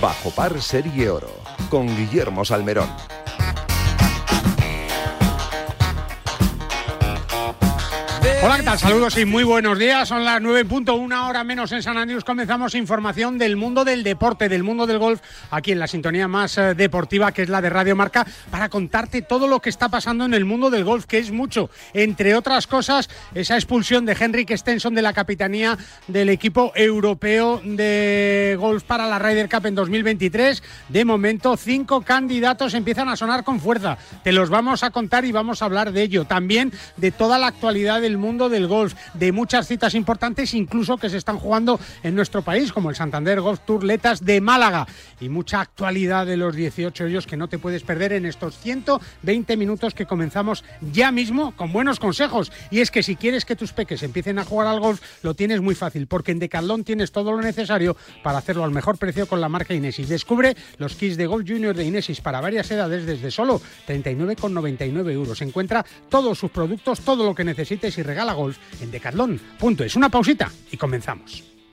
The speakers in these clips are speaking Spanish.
Bajo par Serie Oro con Guillermo Salmerón. Hola, ¿qué tal? Saludos y muy buenos días. Son las 9.1 hora menos en San Andrés. Comenzamos información del mundo del deporte, del mundo del golf, aquí en la sintonía más eh, deportiva que es la de Radio Marca, para contarte todo lo que está pasando en el mundo del golf, que es mucho. Entre otras cosas, esa expulsión de Henrik Stenson de la capitanía del equipo europeo de golf para la Ryder Cup en 2023. De momento, cinco candidatos empiezan a sonar con fuerza. Te los vamos a contar y vamos a hablar de ello. También de toda la actualidad del mundo del golf, de muchas citas importantes, incluso que se están jugando en nuestro país, como el Santander Golf Tour Letas de Málaga. Y mucha actualidad de los 18 ellos que no te puedes perder en estos 120 minutos que comenzamos ya mismo con buenos consejos. Y es que si quieres que tus peques empiecen a jugar al golf, lo tienes muy fácil, porque en Decathlon tienes todo lo necesario para hacerlo al mejor precio con la marca Inesis. Descubre los kits de golf junior de Inesis para varias edades desde solo 39,99 euros. Encuentra todos sus productos, todo lo que necesites y regala golf en decathlon.es. Una pausita y comenzamos.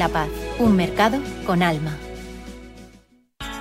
la Paz, un mercado con alma.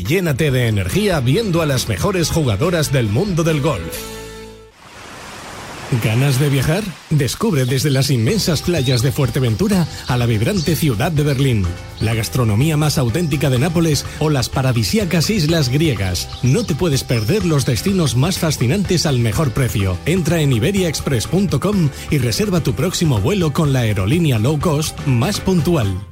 llénate de energía viendo a las mejores jugadoras del mundo del golf. ¿Ganas de viajar? Descubre desde las inmensas playas de Fuerteventura a la vibrante ciudad de Berlín, la gastronomía más auténtica de Nápoles o las paradisíacas islas griegas. No te puedes perder los destinos más fascinantes al mejor precio. Entra en iberiaexpress.com y reserva tu próximo vuelo con la aerolínea low cost más puntual.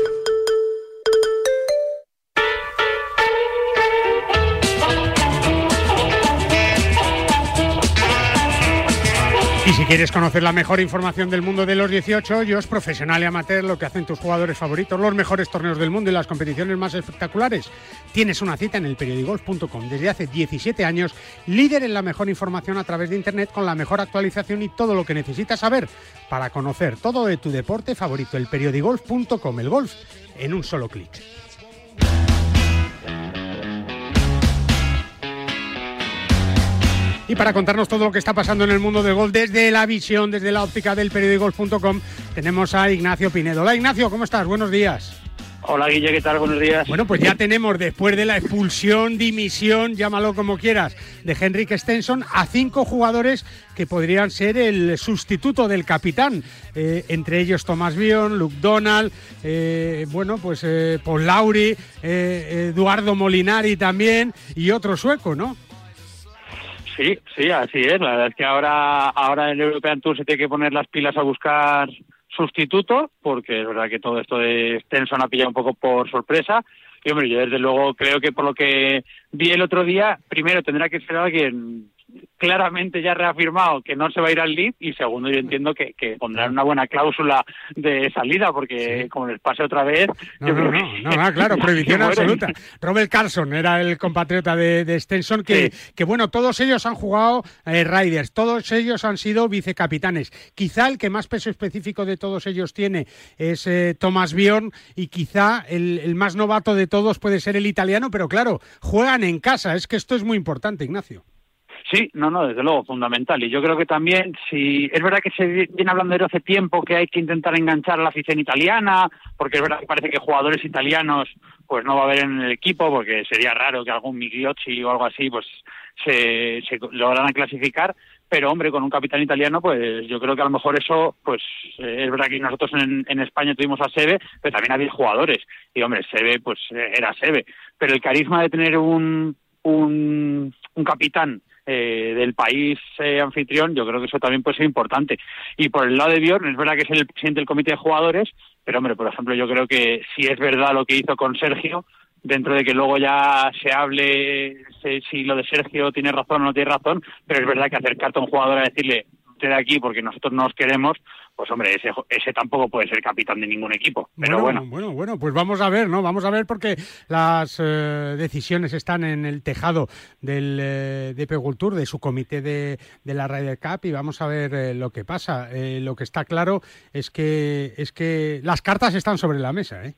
Y si quieres conocer la mejor información del mundo de los 18 hoyos, profesional y amateur, lo que hacen tus jugadores favoritos, los mejores torneos del mundo y las competiciones más espectaculares, tienes una cita en el periodigolf.com. Desde hace 17 años, líder en la mejor información a través de Internet con la mejor actualización y todo lo que necesitas saber para conocer todo de tu deporte favorito, el periodigolf.com, el golf en un solo clic. Y para contarnos todo lo que está pasando en el mundo del golf desde la visión, desde la óptica del periodigolf.com, tenemos a Ignacio Pinedo. Hola Ignacio, ¿cómo estás? Buenos días. Hola Guille, ¿qué tal? Buenos días. Bueno, pues ya tenemos, después de la expulsión, dimisión, llámalo como quieras, de Henrik Stenson, a cinco jugadores que podrían ser el sustituto del capitán. Eh, entre ellos Tomás Bion, Luke Donald, eh, bueno, pues eh, Paul Lauri, Eduardo Molinari también y otro sueco, ¿no? Sí, sí, así es. La verdad es que ahora, ahora el European Tour se tiene que poner las pilas a buscar sustituto, porque es verdad que todo esto de Stenson ha pillado un poco por sorpresa. Y hombre, yo desde luego creo que por lo que vi el otro día, primero tendrá que ser alguien claramente ya reafirmado que no se va a ir al lead y segundo yo entiendo que, pondrán una buena cláusula de salida porque como les pase otra vez no, no, no, claro prohibición absoluta. Robert Carlson era el compatriota de, de Stenson que, que bueno todos ellos han jugado eh, Riders todos ellos han sido vicecapitanes. Quizá el que más peso específico de todos ellos tiene es eh, Thomas Bion y quizá el, el más novato de todos puede ser el italiano pero claro juegan en casa. Es que esto es muy importante Ignacio Sí, no, no, desde luego, fundamental. Y yo creo que también, si es verdad que se viene hablando de hace tiempo que hay que intentar enganchar a la afición italiana, porque es verdad que parece que jugadores italianos pues no va a haber en el equipo, porque sería raro que algún Migliocci o algo así pues se, se lograran clasificar, pero hombre, con un capitán italiano, pues yo creo que a lo mejor eso, pues eh, es verdad que nosotros en, en, España tuvimos a Sebe, pero también había jugadores, y hombre, Sebe, pues era Sebe, pero el carisma de tener un, un, un capitán eh, del país eh, anfitrión, yo creo que eso también puede ser importante. Y por el lado de Bjorn, es verdad que es el presidente del comité de jugadores, pero hombre, por ejemplo, yo creo que si es verdad lo que hizo con Sergio, dentro de que luego ya se hable si, lo de Sergio tiene razón o no tiene razón, pero es verdad que acercarte a un jugador a decirle, usted de aquí porque nosotros no os queremos, pues hombre, ese, ese tampoco puede ser capitán de ningún equipo. Pero bueno, bueno. Bueno, pues vamos a ver, ¿no? Vamos a ver porque las eh, decisiones están en el tejado del eh, de Pegultur, de su comité de, de, la Ryder Cup, y vamos a ver eh, lo que pasa. lo que está claro es que, es que las cartas están sobre la mesa, ¿eh?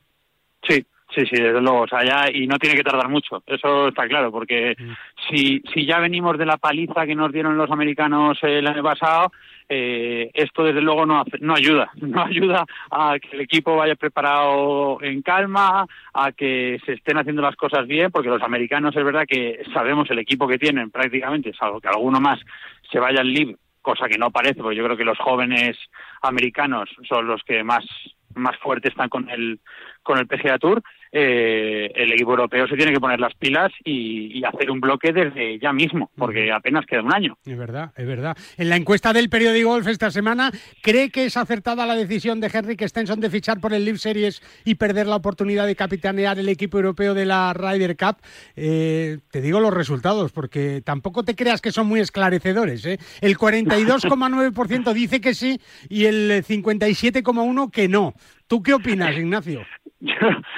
Sí, Sí, sí, desde luego, o sea, ya, y no tiene que tardar mucho, eso está claro, porque mm. si, si ya venimos de la paliza que nos dieron los americanos el año pasado, eh, esto desde luego no, no ayuda, no ayuda a que el equipo vaya preparado en calma, a que se estén haciendo las cosas bien, porque los americanos es verdad que sabemos el equipo que tienen prácticamente, salvo que alguno más se vaya al live, cosa que no parece, porque yo creo que los jóvenes americanos son los que más más fuertes están con el con el PGA Tour eh, el equipo europeo se tiene que poner las pilas y, hacer un bloque desde ya mismo, porque apenas queda un año. Es verdad, es verdad. En la encuesta del periódico Golf esta semana, ¿cree que es acertada la decisión de Henrik Stenson de fichar por el Live Series y perder la oportunidad de capitanear el equipo europeo de la Ryder Cup? Eh, te digo los resultados, porque tampoco te creas que son muy esclarecedores. ¿eh? El 42,9% dice que sí y el 57,1% que no. ¿Tú qué opinas, Ignacio?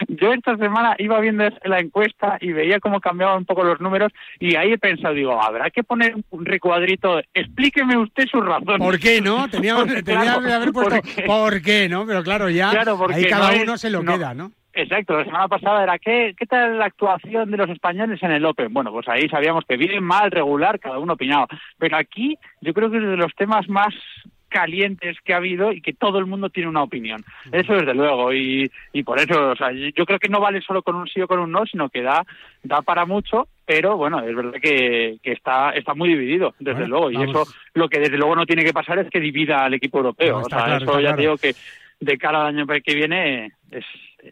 Yo, esta semana iba viendo la encuesta y veía cómo cambiaban un poco los números y ahí he pensado, digo, habrá que poner un recuadrito, explíqueme usted su razón. ¿Por qué no? Teníamos, que haber puesto, ¿por qué no? Pero claro, ya ahí cada uno se lo queda, ¿no? Exacto, la semana pasada era ¿qué, ¿qué tal la actuación de los españoles en el Open? Bueno, pues ahí sabíamos que bien, mal, regular, cada uno opinaba. Pero aquí yo creo que es de los temas más calientes que ha habido y que todo el mundo tiene una opinión. Eso desde luego y, y por eso, o sea, yo creo que no vale solo con un sí o con un no, sino que da da para mucho, pero bueno, es verdad que, que está está muy dividido, desde luego, y eso lo que desde luego no tiene que pasar es que divida al equipo europeo. o sea, eso ya digo que de cara al año que viene es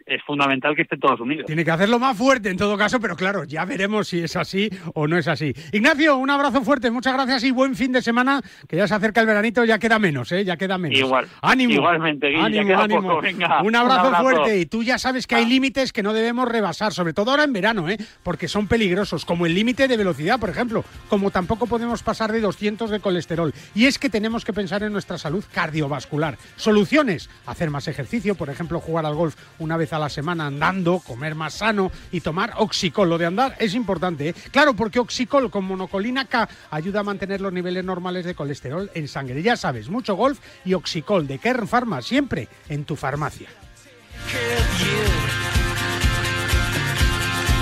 es fundamental que estén todos unidos. Tiene que hacerlo más fuerte en todo caso, pero claro, ya veremos si es así o no es así. Ignacio, un abrazo fuerte, muchas gracias y buen fin de semana, que ya se acerca el veranito, ya queda menos, ¿eh? Ya queda menos. Igual. Ánimo. Igualmente, ánimo, ánimo. un, abrazo fuerte y tú ya sabes que hay ah. límites que no debemos rebasar, sobre todo ahora en verano, ¿eh? Porque son peligrosos, como el límite de velocidad, por ejemplo, como tampoco podemos pasar de 200 de colesterol. Y es que tenemos que pensar en nuestra salud cardiovascular. Soluciones, hacer más ejercicio, por ejemplo, jugar al golf una vez a la semana andando, comer más sano y tomar oxicol. Lo de andar es importante, ¿eh? claro, porque oxicol con monocolina K ayuda a mantener los niveles normales de colesterol en sangre. Ya sabes, mucho golf y oxicol de Kern Pharma, siempre en tu farmacia.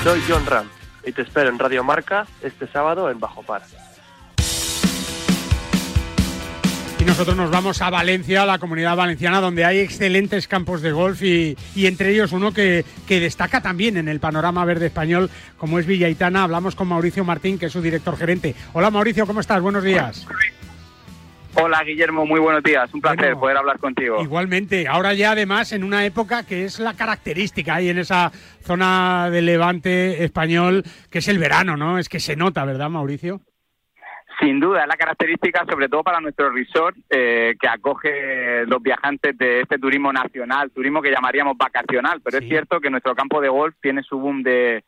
Soy John Ram y te espero en Radio Marca este sábado en Bajo Par. Y nosotros nos vamos a Valencia, a la comunidad valenciana, donde hay excelentes campos de golf y, entre ellos uno que, que, destaca también en el panorama verde español, como es Villaitana. Hablamos con Mauricio Martín, que es su director gerente. Hola Mauricio, ¿cómo estás? Buenos días. Hola Guillermo, muy buenos días. Un placer poder hablar contigo. Igualmente, ahora ya además en una época que es la característica ahí en esa zona de levante español, que es el verano, ¿no? Es que se nota, ¿verdad Mauricio? Sin duda, es la característica, sobre todo para nuestro resort, eh, que acoge los viajantes de este turismo nacional, turismo que llamaríamos vacacional, pero es cierto que nuestro campo de golf tiene su boom de,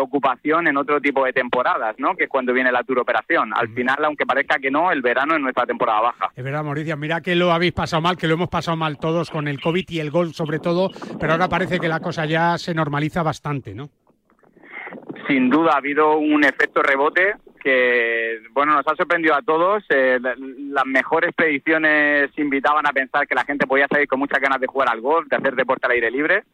ocupación en otro tipo de temporadas, ¿no? Que es cuando viene la tour operación. Al final, aunque parezca que no, el verano es nuestra temporada baja. Es verdad, Mauricio, mira que lo habéis pasado mal, que lo hemos pasado mal todos con el COVID y el golf sobre todo, pero ahora parece que la cosa ya se normaliza bastante, ¿no? Sin duda ha habido un efecto rebote que bueno nos ha sorprendido a todos. Eh, las mejores predicciones invitaban a pensar que la gente podía salir con muchas ganas de jugar al golf, de hacer deporte al aire libre,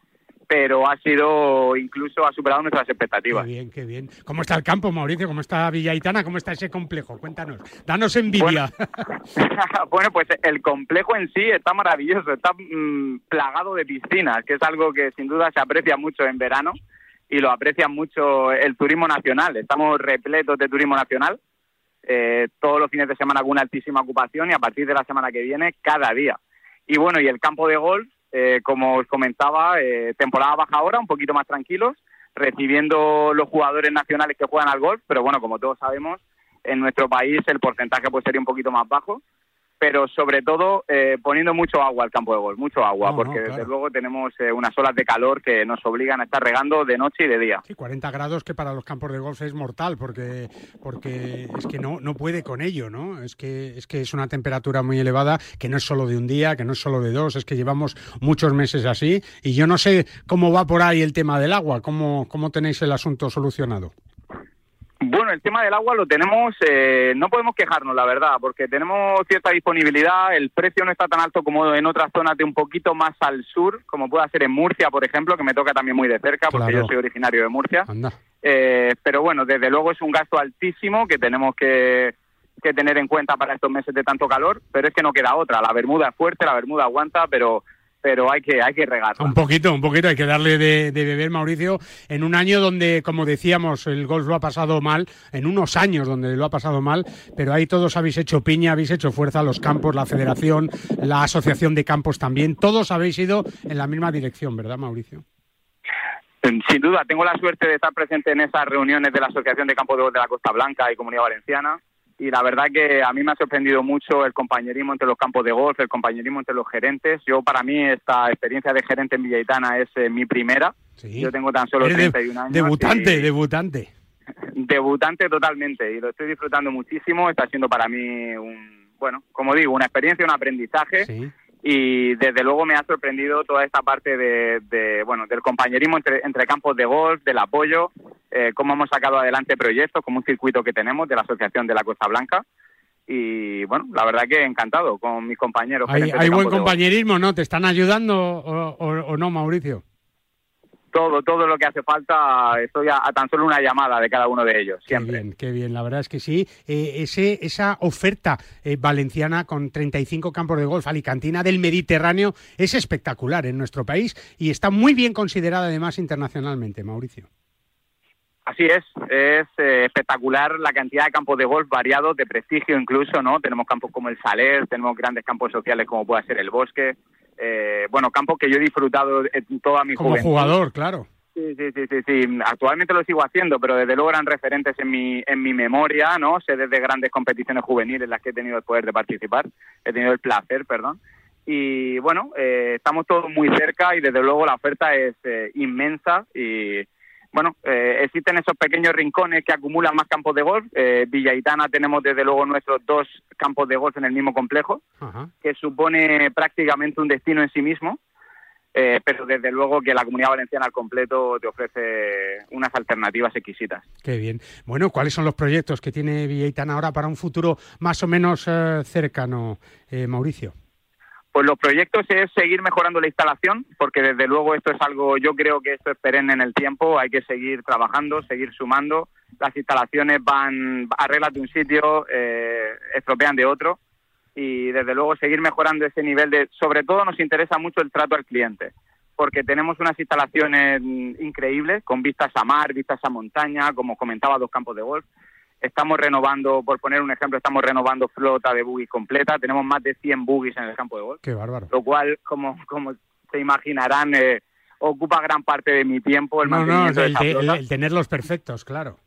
pero ha sido incluso ha superado nuestras expectativas. Qué bien, qué bien. ¿Cómo está el campo, Mauricio? ¿Cómo está Villaitana? ¿Cómo está ese complejo? Cuéntanos. Danos envidia. Bueno, pues el complejo en sí está maravilloso, está mm, plagado de piscinas, que es algo que sin duda se aprecia mucho en verano y lo aprecian mucho el turismo nacional. Estamos repletos de turismo nacional. Eh, todos los fines de semana con una altísima ocupación y a partir de la semana que viene cada día. Y bueno, y el campo de golf, eh, como os comentaba, eh, temporada baja ahora, un poquito más tranquilos, recibiendo los jugadores nacionales que juegan al golf, pero bueno, como todos sabemos, en nuestro país el porcentaje pues sería un poquito más bajo pero sobre todo eh, poniendo mucho agua al campo de golf, mucho agua, porque desde luego tenemos eh, unas olas de calor que nos obligan a estar regando de noche y de día. Sí, 40 grados que para los campos de golf es mortal, porque, porque es que no, no puede con ello, ¿no? Es que, es que es una temperatura muy elevada, que no es solo de un día, que no es solo de dos, es que llevamos muchos meses así, y yo no sé cómo va por ahí el tema del agua, cómo, cómo tenéis el asunto solucionado. Bueno, el tema del agua lo tenemos, eh, no podemos quejarnos, la verdad, porque tenemos cierta disponibilidad, el precio no está tan alto como en otras zonas de un poquito más al sur, como puede ser en Murcia, por ejemplo, que me toca también muy de cerca, porque yo soy originario de Murcia. Eh, pero bueno, desde luego es un gasto altísimo que tenemos que, que tener en cuenta para estos meses de tanto calor, pero es que no queda otra. La Bermuda es fuerte, la Bermuda aguanta, pero pero hay que, hay que regarla. Un poquito, un poquito, hay que darle de, beber, Mauricio, en un año donde, como decíamos, el golf lo ha pasado mal, en unos años donde lo ha pasado mal, pero ahí todos habéis hecho piña, habéis hecho fuerza, los campos, la federación, la asociación de campos también, todos habéis ido en la misma dirección, ¿verdad, Mauricio? Sin duda, tengo la suerte de estar presente en esas reuniones de la Asociación de Campos de Golf de la Costa Blanca y Comunidad Valenciana y la verdad que a mí me ha sorprendido mucho el compañerismo entre los campos de golf, el compañerismo entre los gerentes. Yo, para mí, esta experiencia de gerente en Villaitana es eh, mi primera. Yo tengo tan solo 31 años. Debutante, debutante. Debutante totalmente y lo estoy disfrutando muchísimo. Está siendo para mí un, bueno, como digo, una experiencia, un aprendizaje. Y desde luego me ha sorprendido toda esta parte de, bueno del compañerismo entre, entre, campos de golf, del apoyo, eh, cómo hemos sacado adelante proyectos, como un circuito que tenemos de la Asociación de la Costa Blanca y bueno, la verdad que encantado con mis compañeros. Hay, buen compañerismo, ¿no? ¿Te están ayudando o no, Mauricio? Todo, todo lo que hace falta, estoy a, tan solo una llamada de cada uno de ellos, siempre. Qué bien, qué bien, la verdad es que sí. Eh, ese, esa oferta eh, valenciana con 35 campos de golf alicantina del Mediterráneo es espectacular en nuestro país y está muy bien considerada además internacionalmente, Mauricio. Así es, es eh, espectacular la cantidad de campos de golf variados, de prestigio incluso, ¿no? Tenemos campos como el Saler, tenemos grandes campos sociales como puede ser el Bosque, eh, bueno, campos que yo he disfrutado en toda mi Como jugador, claro. Sí, sí, sí, sí, Actualmente lo sigo haciendo, pero desde luego eran referentes en mi, en mi memoria, ¿no? Sé desde grandes competiciones juveniles en las que he tenido el poder de participar, he tenido el placer, perdón. Y bueno, eh, estamos todos muy cerca y desde luego la oferta es eh, inmensa y bueno, eh, existen esos pequeños rincones que acumulan más campos de golf. Eh, Villaitana tenemos desde luego nuestros dos campos de golf en el mismo complejo, que supone prácticamente un destino en sí mismo. Eh, pero desde luego que la comunidad valenciana al completo te ofrece unas alternativas exquisitas. Qué bien. Bueno, ¿cuáles son los proyectos que tiene Villaitana ahora para un futuro más o menos cercano, Mauricio? Pues los proyectos es seguir mejorando la instalación, porque desde luego esto es algo, yo creo que esto es perenne en el tiempo, hay que seguir trabajando, seguir sumando. Las instalaciones van, arreglas de un sitio, eh, estropean de otro, y desde luego seguir mejorando ese nivel de, sobre todo nos interesa mucho el trato al cliente, porque tenemos unas instalaciones increíbles, con vistas a mar, vistas a montaña, como comentaba, dos campos de golf, Estamos renovando, por poner un ejemplo, estamos renovando flota de buggies completa. Tenemos más de 100 buggies en el campo de golf. Qué bárbaro. Lo cual, como, como se imaginarán, eh, ocupa gran parte de mi tiempo el mantenimiento el, de el, tenerlos perfectos, claro.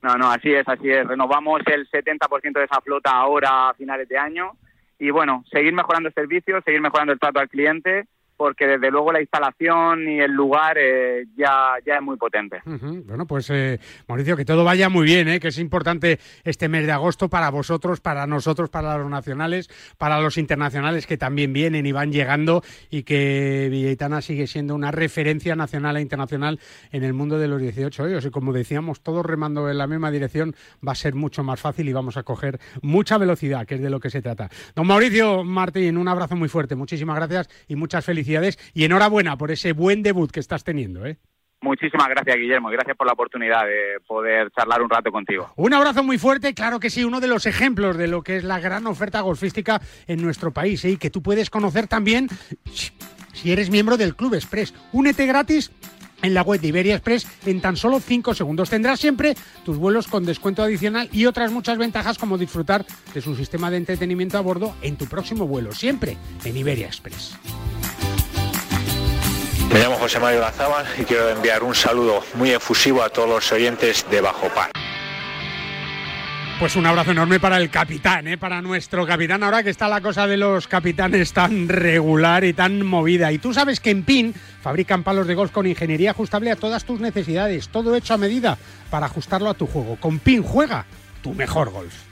No, no, así es, así es. Renovamos el 70% de esa flota ahora a finales de año. Y bueno, seguir mejorando el servicio, seguir mejorando el trato al cliente porque desde luego la instalación y el lugar eh, ya, ya es muy potente. Bueno, pues eh, Mauricio, que todo vaya muy bien, ¿eh? que es importante este mes de agosto para vosotros, para nosotros, para los nacionales, para los internacionales que también vienen y van llegando y que Villaitana sigue siendo una referencia nacional e internacional en el mundo de los 18 hoyos. Y como decíamos, todos remando en la misma dirección va a ser mucho más fácil y vamos a coger mucha velocidad, que es de lo que se trata. Don Mauricio Martín, un abrazo muy fuerte, muchísimas gracias y muchas felicidades y enhorabuena por ese buen debut que estás teniendo. ¿eh? Muchísimas gracias, Guillermo, y gracias por la oportunidad de poder charlar un rato contigo. Un abrazo muy fuerte, claro que sí, uno de los ejemplos de lo que es la gran oferta golfística en nuestro país, ¿eh? y que tú puedes conocer también si eres miembro del Club Express. Únete gratis en la web de Iberia Express en tan solo 5 segundos. Tendrás siempre tus vuelos con descuento adicional y otras muchas ventajas como disfrutar de su sistema de entretenimiento a bordo en tu próximo vuelo, siempre en Iberia Express. Me llamo José Mario Lazábal y quiero enviar un saludo muy efusivo a todos los oyentes de Bajo Par. Pues un abrazo enorme para el capitán, ¿eh? para nuestro capitán, ahora que está la cosa de los capitanes tan regular y tan movida. Y tú sabes que en PIN fabrican palos de golf con ingeniería ajustable a todas tus necesidades, todo hecho a medida para ajustarlo a tu juego. Con PIN juega tu mejor golf.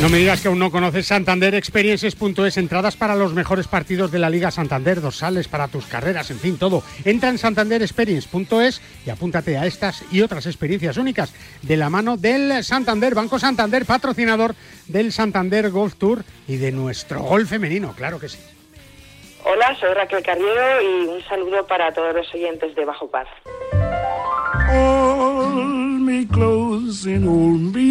No me digas que aún no conoces Santander Experiences.es, entradas para los mejores partidos de la Liga Santander, dorsales para tus carreras, en fin, todo. Entra en santanderexperience.es y apúntate a estas y otras experiencias únicas de la mano del Santander, Banco Santander, patrocinador del Santander Golf Tour y de nuestro golf femenino, claro que sí. Hola, soy Raquel Carriero y un saludo para todos los oyentes de Bajo Paz.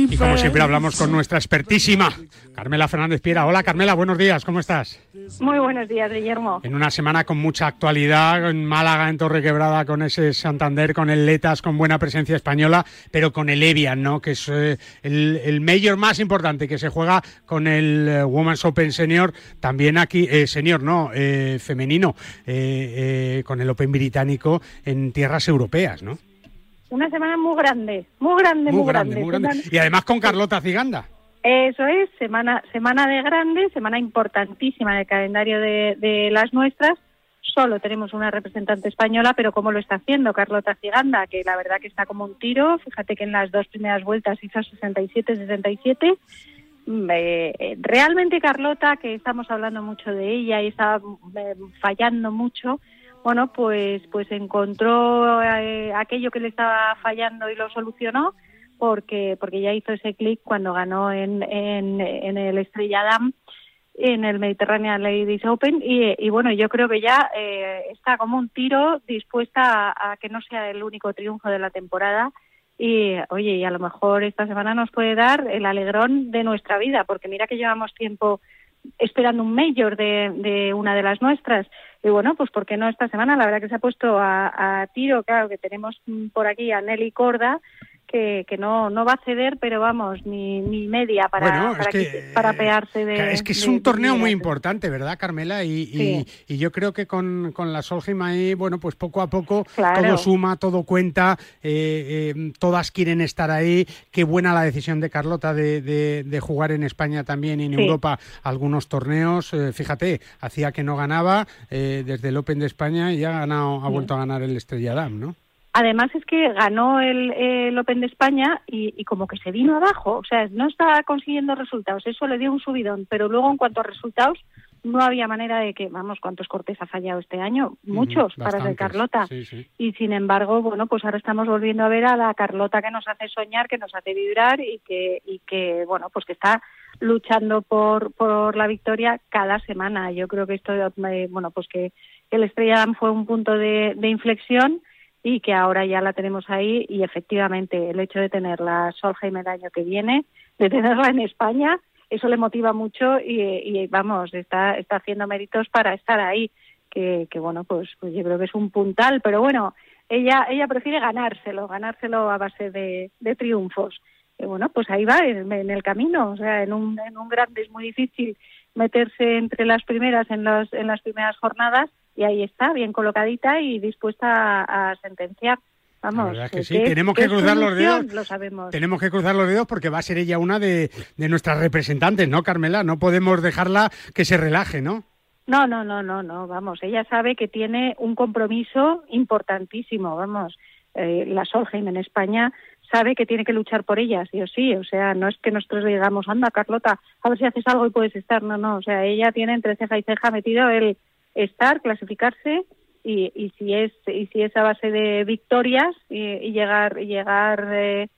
Y como siempre hablamos con nuestra expertísima Carmela Fernández Piera. Hola Carmela, buenos días, ¿cómo estás? Muy buenos días, Guillermo. En una semana con mucha actualidad, en Málaga, en Torrequebrada, con ese Santander, con el Letas, con buena presencia española, pero con el Evian, ¿no? Que es eh, el, el mayor más importante que se juega con el eh, Women's Open Senior, también aquí, eh, senior, no, eh, femenino, eh, eh, con el Open británico en tierras europeas, ¿no? Una semana muy grande, muy grande, muy, Muy grande, muy grande. Y además con Carlota Ciganda. Eso es, semana, semana de grande, semana importantísima en el calendario de, de las nuestras. Solo tenemos una representante española, pero ¿cómo lo está haciendo Carlota Ciganda? Que la verdad que está como un tiro. Fíjate que en las dos primeras vueltas hizo 67-67. Mm, eh, realmente Carlota, que estamos hablando mucho de ella y está eh, fallando mucho, bueno, pues, pues encontró eh, aquello que le estaba fallando y lo solucionó porque, porque ya hizo ese clic cuando ganó en, en, en el Estrella Damm en el Mediterranean Ladies Open y, bueno, yo creo que ya eh, está como un tiro dispuesta a, que no sea el único triunfo de la temporada y oye, y a lo mejor esta semana nos puede dar el alegrón de nuestra vida, porque mira que llevamos tiempo esperando un mayor de una de las nuestras. Y bueno, pues ¿por qué no esta semana? La verdad que se ha puesto a, a tiro, claro, que tenemos mm, por aquí a Nelly Corda, que, que no, no va a ceder, pero vamos, ni, ni media para, Bueno, para, que, para pearse de... Es que es de- un de torneo muy importante, ¿verdad, Carmela? Y, y- Sí. y yo creo que con, con la Solheim ahí, bueno, pues poco a poco Claro. todo suma, todo cuenta, eh, eh, todas quieren estar ahí. Qué buena la decisión de Carlota de, de- de jugar en España también y en Sí. Europa algunos torneos. Eh, fíjate, hacía que no ganaba eh, desde el Open de España y ya ha, ganado, ha vuelto a ganar el Estrella Damm, ¿no? Además es que ganó el, el Open de España y, y como que se vino abajo, o sea, no está consiguiendo resultados, eso le dio un subidón, pero luego en cuanto a resultados no había manera de que, vamos, ¿cuántos cortes ha fallado este año? Muchos para ser. Carlota. Sí, sí. Y sin embargo, bueno, pues ahora estamos volviendo a ver a la Carlota que nos hace soñar, que nos hace vibrar y que, y que bueno, pues que está luchando por, por la victoria cada semana. Yo creo que esto, eh, bueno, pues que el Estrella fue un punto de, de inflexión y que ahora ya la tenemos ahí y efectivamente el hecho de tenerla Solheim el año que viene, de tenerla en España, eso le motiva mucho y, vamos, está, está haciendo méritos para estar ahí, que, bueno, pues, pues yo creo que es un puntal, pero bueno, ella, ella prefiere ganárselo, ganárselo a base de, de triunfos. Y bueno, pues ahí va, en, en el camino, o sea, en un, en un grande es muy difícil meterse entre las primeras en, los, en las primeras jornadas y ahí está, bien colocadita y dispuesta a, a sentenciar. Vamos, que sí, tenemos que cruzar los dedos. Lo sabemos. Tenemos que cruzar los dedos porque va a ser ella una de, de nuestras representantes, ¿no, Carmela? No podemos dejarla que se relaje, ¿no? No, no, no, no, no, vamos, ella sabe que tiene un compromiso importantísimo, vamos, eh, la Solheim en España sabe que tiene que luchar por ella, sí o sí, o sea, no es que nosotros le digamos, anda, Carlota, a ver si haces algo y puedes estar, no, no, o sea, ella tiene entre ceja y ceja metido el estar, clasificarse y, y si es y si es a base de victorias y, llegar llegar eh,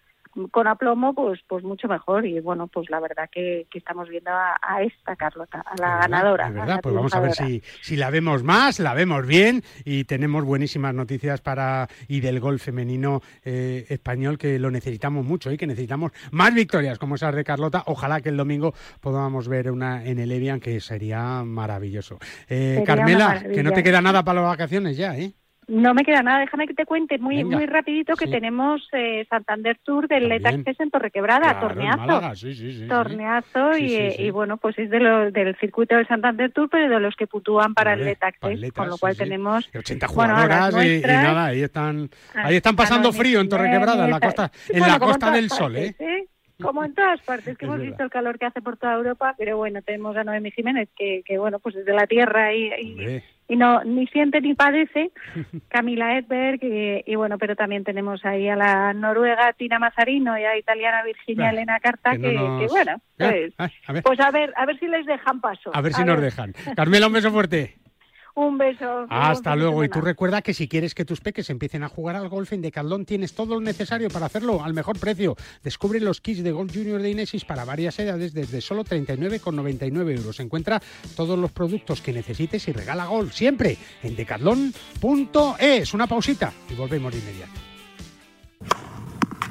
con aplomo, pues pues mucho mejor. Y bueno, pues la verdad que, que estamos viendo a, a, esta Carlota, a la ganadora. Es verdad, pues vamos a ver si, si la vemos más, la vemos bien y tenemos buenísimas noticias para y del gol femenino eh, español que lo necesitamos mucho y que necesitamos más victorias como esas de Carlota. Ojalá que el domingo podamos ver una en el Evian que sería maravilloso. Eh, Carmela, que no te queda nada para las vacaciones ya, ¿eh? No me queda nada, déjame que te cuente muy Venga. muy rapidito que Sí. tenemos eh, Santander Tour del. Letaxes en Torrequebrada, Claro, en torneazo. Málaga, sí, sí, torneazo y, eh, y bueno, pues es de los del circuito del Santander Tour, pero de los que puntúan para el Letaxes, paletas, con lo cual tenemos 80 bueno, a las jugadoras y- nada, ahí están, ahí están pasando frío en Torrequebrada, en la costa, en bueno, la en costa del Sol, ¿eh? ¿eh? Como en todas partes, que Es hemos verdad. visto el calor que hace por toda Europa, pero bueno, tenemos a Noemí Jiménez, que, que bueno, pues es de la tierra y, y. y no ni siente ni padece, Camila Edberg, y, y bueno, pero también tenemos ahí a la noruega Tina Mazzarino y a la italiana Virginia Ah, Elena Carta, que que, no nos- que bueno, Ah, pues, ah, a ver. pues a ver, a ver si les dejan paso. A ver si nos dejan. Carmela, un beso fuerte. Un beso. Hasta luego. Y tú recuerda que si quieres que tus peques empiecen a jugar al golf en Decathlon, tienes todo lo necesario para hacerlo al mejor precio. Descubre los kits de Golf Junior de Inesis para varias edades desde solo 39,99 euros. Encuentra todos los productos que necesites y regala golf siempre en decathlon.es. Una pausita y volvemos de inmediato.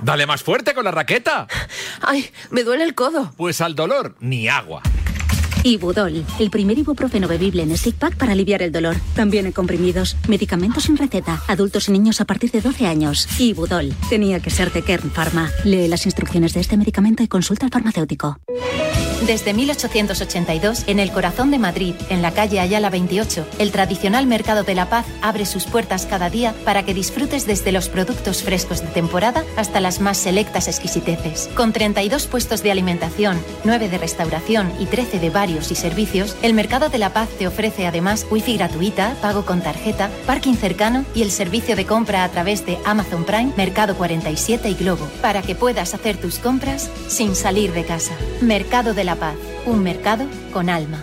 Dale más fuerte con la raqueta. Ay, me duele el codo. Pues al dolor, ni agua. Ibudol, el primer ibuprofeno bebible en stick pack para aliviar el dolor. También en comprimidos, medicamentos sin receta, adultos y niños a partir de 12 años. Ibudol, tenía que ser de Kern Pharma. Lee las instrucciones de este medicamento y consulta al farmacéutico. Desde 1882, en el corazón de Madrid, en la calle Ayala 28, el tradicional Mercado de la Paz abre sus puertas cada día para que disfrutes desde los productos frescos de temporada hasta las más selectas exquisiteces. Con 32 puestos de alimentación, 9 de restauración y 13 de y servicios, el Mercado de la Paz te ofrece además wifi gratuita, pago con tarjeta, parking cercano y el servicio de compra a través de Amazon Prime, Mercado 47 y Globo, para que puedas hacer tus compras sin salir de casa. Mercado de la Paz, un mercado con alma.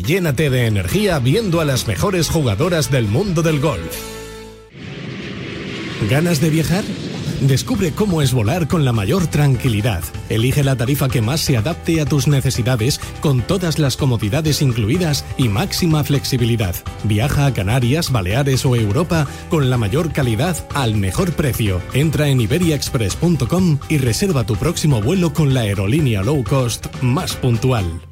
llénate de energía viendo a las mejores jugadoras del mundo del golf. ¿Ganas de viajar? Descubre cómo es volar con la mayor tranquilidad. Elige la tarifa que más se adapte a tus necesidades con todas las comodidades incluidas y máxima flexibilidad. Viaja a Canarias, Baleares o Europa con la mayor calidad al mejor precio. Entra en iberiaexpress.com y reserva tu próximo vuelo con la aerolínea low cost más puntual.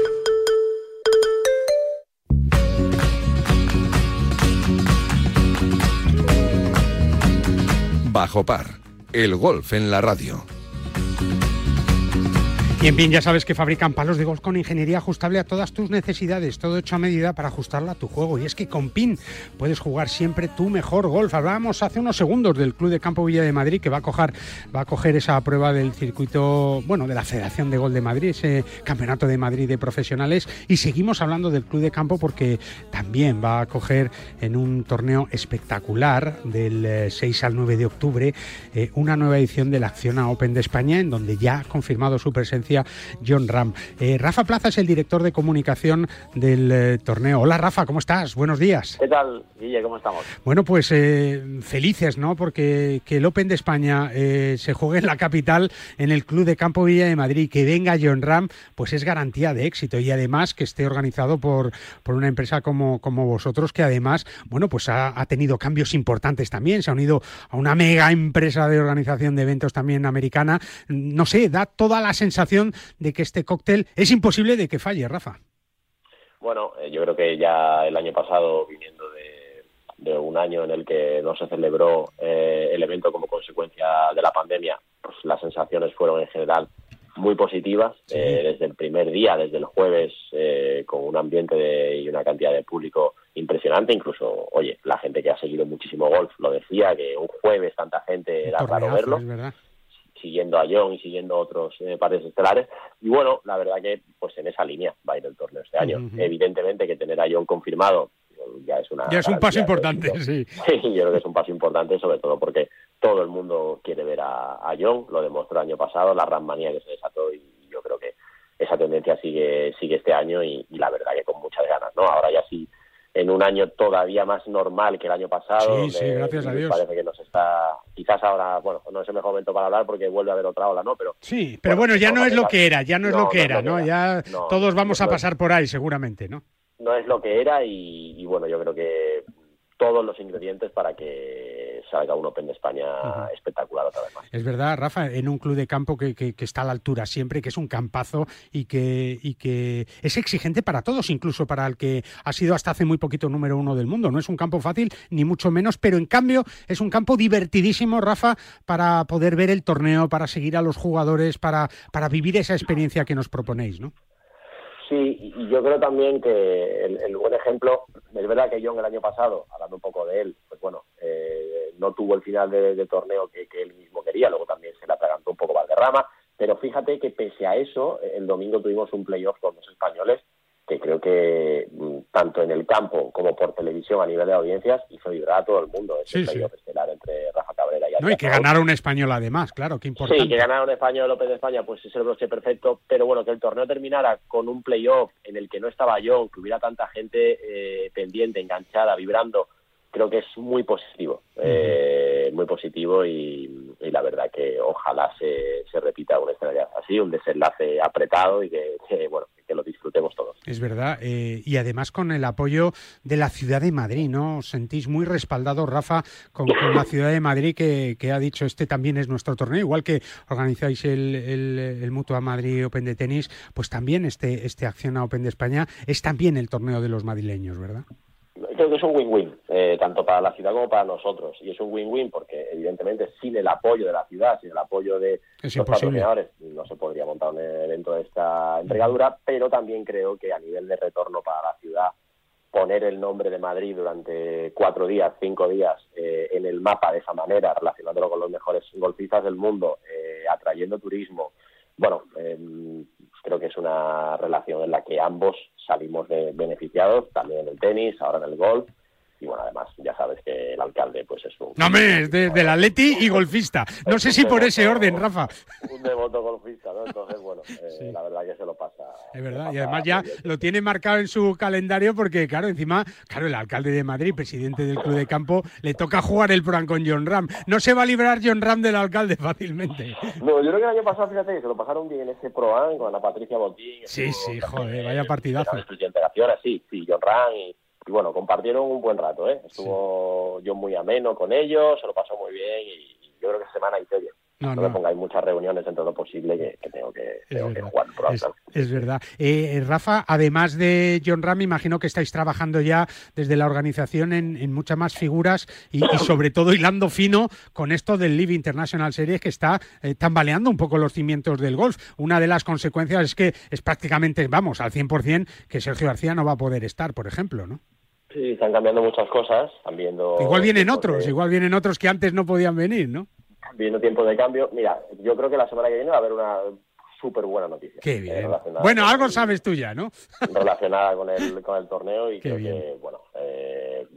Bajo par, el golf en la radio. Y en PIN ya sabes que fabrican palos de golf con ingeniería ajustable a todas tus necesidades, todo hecho a medida para ajustarlo a tu juego. Y es que con PIN puedes jugar siempre tu mejor golf. Hablábamos hace unos segundos del Club de Campo Villa de Madrid que va a coger, esa prueba del circuito, bueno, de la Federación de Gol de Madrid, ese Campeonato de Madrid de Profesionales. Y seguimos hablando del Club de Campo porque también va a coger en un torneo espectacular del 6 eh, al 9 de octubre eh, una nueva edición de la Acciona Open de España en donde ya ha confirmado su presencia John Ram. Eh, Rafa Plaza es el director de comunicación del eh, torneo. Hola Rafa, ¿cómo estás? Buenos días. ¿Qué tal, Guille? ¿Cómo estamos? Bueno, pues eh, felices, ¿no? Porque que el Open de España se juegue en la capital, en el Club de Campo Villa de Madrid, que venga John Ram, pues es garantía de éxito y además que esté organizado por, por una empresa como, como vosotros, que además, bueno, pues ha, ha tenido cambios importantes también, se ha unido a una mega empresa de organización de eventos también americana. No sé, da toda la sensación de que este cóctel es imposible de que falle, Rafa. Bueno, eh, yo creo que ya el año pasado, viniendo de, un año en el que no se celebró eh, el evento como consecuencia de la pandemia, pues las sensaciones fueron en general muy positivas eh, desde el primer día, desde el jueves, con un ambiente y una cantidad de público impresionante. Incluso, oye, la gente que ha seguido muchísimo golf lo decía, que un jueves tanta gente era raro verlo siguiendo a John y siguiendo otros eh, pares estelares. Y bueno, la verdad que pues en esa línea va a ir el torneo este año. Evidentemente que tener a John confirmado ya es una... Ya es un paso importante, sí. Sí, yo creo que es un paso importante, sobre todo porque todo el mundo quiere ver a, John, lo demostró el año pasado, la Rammanía que se desató y yo creo que esa tendencia sigue sigue este año y, y la verdad que con muchas ganas, ¿no? Ahora ya sí en un año todavía más normal que el año pasado. Sí, sí, gracias a Dios. Parece que nos está, quizás ahora, bueno, no es el mejor momento para hablar porque vuelve a haber otra ola, ¿no? Pero sí, pero bueno, ya no es lo que era, ya no, es lo que era, ¿no? Ya todos vamos a pasar por ahí, seguramente, ¿no? No es lo que era y bueno, yo creo que todos los ingredientes para que salga un Open de España espectacular otra vez más. Es verdad, Rafa, en un club de campo que, que, está a la altura siempre, que es un campazo y que, y que es exigente para todos, incluso para el que ha sido hasta hace muy poquito número uno del mundo. No es un campo fácil, ni mucho menos, pero en cambio es un campo divertidísimo, Rafa, para poder ver el torneo, para seguir a los jugadores, para, para vivir esa experiencia que nos proponéis, ¿no? Sí, y yo creo también que el, buen ejemplo, es verdad que John el año pasado, hablando un poco de él, pues bueno, eh, no tuvo el final de, torneo que, él mismo quería, luego también se le atragantó un poco Valderrama, pero fíjate que pese a eso, el domingo tuvimos un playoff con los españoles que creo que mm, tanto en el campo como por televisión a nivel de audiencias hizo vibrar a todo el mundo ese playoff estelar entre Rafa Cabrera y No, y que ganaron un español además, claro, qué importante. Sí, que ganaron un español López de España, pues es el broche perfecto, pero bueno, que el torneo terminara con un playoff en el que no estaba yo, que hubiera tanta gente eh, pendiente, enganchada, vibrando, creo que es muy positivo, eh, muy positivo y, la verdad que ojalá se, se repita una estrella así, un desenlace apretado y que, bueno, que lo disfrutemos todos. Es verdad, eh, y además con el apoyo de la ciudad de Madrid, ¿no? Os sentís muy respaldado, Rafa, con, la ciudad de Madrid que, que, ha dicho este también es nuestro torneo, igual que organizáis el, el, Mutua Madrid Open de tenis, pues también este, este Acción Open de España es también el torneo de los madrileños, ¿verdad? Creo que es un win-win, eh, tanto para la ciudad como para nosotros. Y es un win-win porque, evidentemente, sin el apoyo de la ciudad, sin el apoyo de los patrocinadores, no se podría montar un evento de esta envergadura, pero también creo que a nivel de retorno para la ciudad poner el nombre de Madrid durante cuatro días, cinco días eh, en el mapa de esa manera, relacionándolo con los mejores golfistas del mundo, eh, atrayendo turismo. Bueno, em, creo que es una relación en la que ambos salimos de beneficiados, también en el tenis, ahora en el golf, y bueno, además ya sabes que el alcalde pues es un... No, hombre, es de, del Atleti y golfista. No sé si por ese orden, Rafa. Un devoto golfista, ¿no? Entonces, bueno, eh, la verdad que se lo pasa... Es verdad, y además ya lo tiene marcado en su calendario porque, claro, encima, claro, el alcalde de Madrid, presidente del club de campo, le toca jugar el Pro con John Ram. No se va a librar John Ram del alcalde fácilmente. No, yo creo que el año pasado, fíjate, se lo pasaron bien en ese Pro Am con Ana Patricia Botín. Sí, sí, joder, vaya partidazo. El presidente de la Fiora, sí, sí, John Ram y y bueno, compartieron un buen rato, ¿eh? Estuvo yo muy ameno con ellos, se lo pasó muy bien y, yo creo que semana hice bien. No, no, me pongáis muchas reuniones dentro de lo posible que, tengo, que, tengo que, jugar. Por es, es, verdad. Eh, Rafa, además de John Ram, imagino que estáis trabajando ya desde la organización en, muchas más figuras y, sobre todo hilando fino con esto del Live International Series que está eh, tambaleando un poco los cimientos del golf. Una de las consecuencias es que es prácticamente, vamos, al 100% que Sergio García no va a poder estar, por ejemplo, ¿no? Sí, están cambiando muchas cosas, están viendo... Igual vienen otros, igual vienen otros que antes no podían venir, ¿no? Viendo tiempo de cambio. Mira, yo creo que la semana que viene va a haber una súper buena noticia. Qué eh, bien. bueno, algo sabes tú ya, ¿no? relacionada con el, con el torneo y creo que, bueno, eh,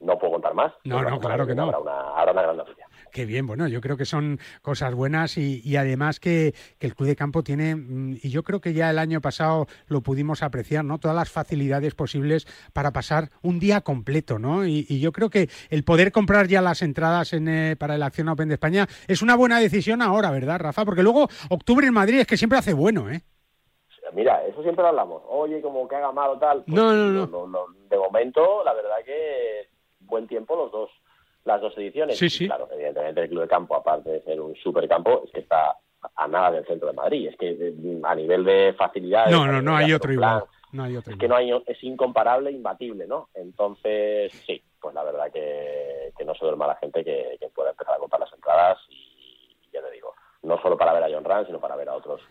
no puedo contar más. No, no, claro que no. Habrá una, habrá una gran noticia. Qué bien, bueno, yo creo que son cosas buenas y, además que, el Club de Campo tiene, mm, y yo creo que ya el año pasado lo pudimos apreciar, ¿no? Todas las facilidades posibles para pasar un día completo, ¿no? Y, yo creo que el poder comprar ya las entradas en, eh, para el Acción Open de España es una buena decisión ahora, ¿verdad, Rafa? Porque luego octubre en Madrid es que siempre hace bueno, ¿eh? Mira, eso siempre lo hablamos. Oye, como que haga mal o tal. Pues no, no, no. De momento, la verdad que buen tiempo los dos las dos ediciones. Sí, sí. claro, evidentemente el Club de Campo, aparte de ser un supercampo, es que está a nada del centro de Madrid. Es que eh, a nivel de facilidad... No, no, no hay otro igual. No hay otro es que no hay, es incomparable, imbatible, ¿no? Entonces, sí, pues la verdad que, que no se duerma la gente que, que pueda empezar a comprar las entradas y ya te digo, no solo para ver a John Rand, sino para ver a otros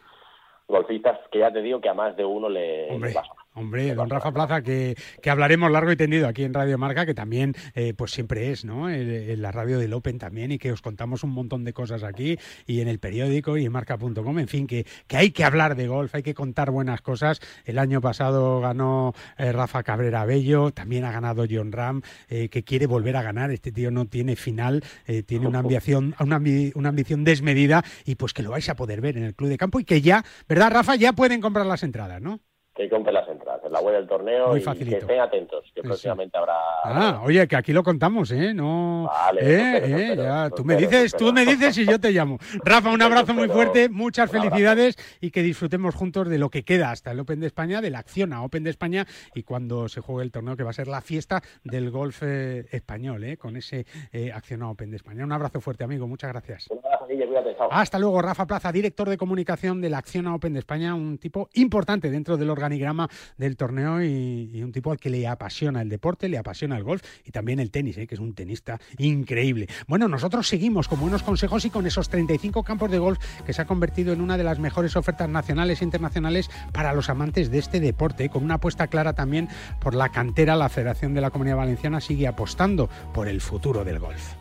golfistas que ya te digo que a más de uno le, le Hombre, don Rafa Plaza, que, que, hablaremos largo y tendido aquí en Radio Marca, que también eh, pues siempre es, ¿no? En, la radio del Open también y que os contamos un montón de cosas aquí y en el periódico y en marca.com, en fin, que, que, hay que hablar de golf, hay que contar buenas cosas. El año pasado ganó eh, Rafa Cabrera Bello, también ha ganado John Ram, eh, que quiere volver a ganar. Este tío no tiene final, tiene una ambición, una, una ambición desmedida y pues que lo vais a poder ver en el Club de Campo y que ya, ¿verdad, Rafa? Ya pueden comprar las entradas, ¿no? Que compren las entradas en la web del torneo y que estén atentos, que próximamente habrá... Ah, oye, que aquí lo contamos, ¿eh? No... Vale, eh, eh, ya. tú me dices, tú me dices y yo te llamo. Rafa, un abrazo muy fuerte, muchas felicidades y que disfrutemos juntos de lo que queda hasta el Open de España, de la acción a Open de España y cuando se juegue el torneo que va a ser la fiesta del golf eh, español, ¿eh? Con ese acción a Open de España. Un abrazo fuerte, amigo, muchas gracias. Hasta luego, Rafa Plaza, director de comunicación de la acción Open de España, un tipo importante dentro de los organigrama del torneo y, un tipo al que le apasiona el deporte, le apasiona el golf y también el tenis, ¿eh? que es un tenista increíble. Bueno, nosotros seguimos con buenos consejos y con esos 35 campos de golf que se ha convertido en una de las mejores ofertas nacionales e internacionales para los amantes de este deporte, con una apuesta clara también por la cantera. La Federación de la Comunidad Valenciana sigue apostando por el futuro del golf.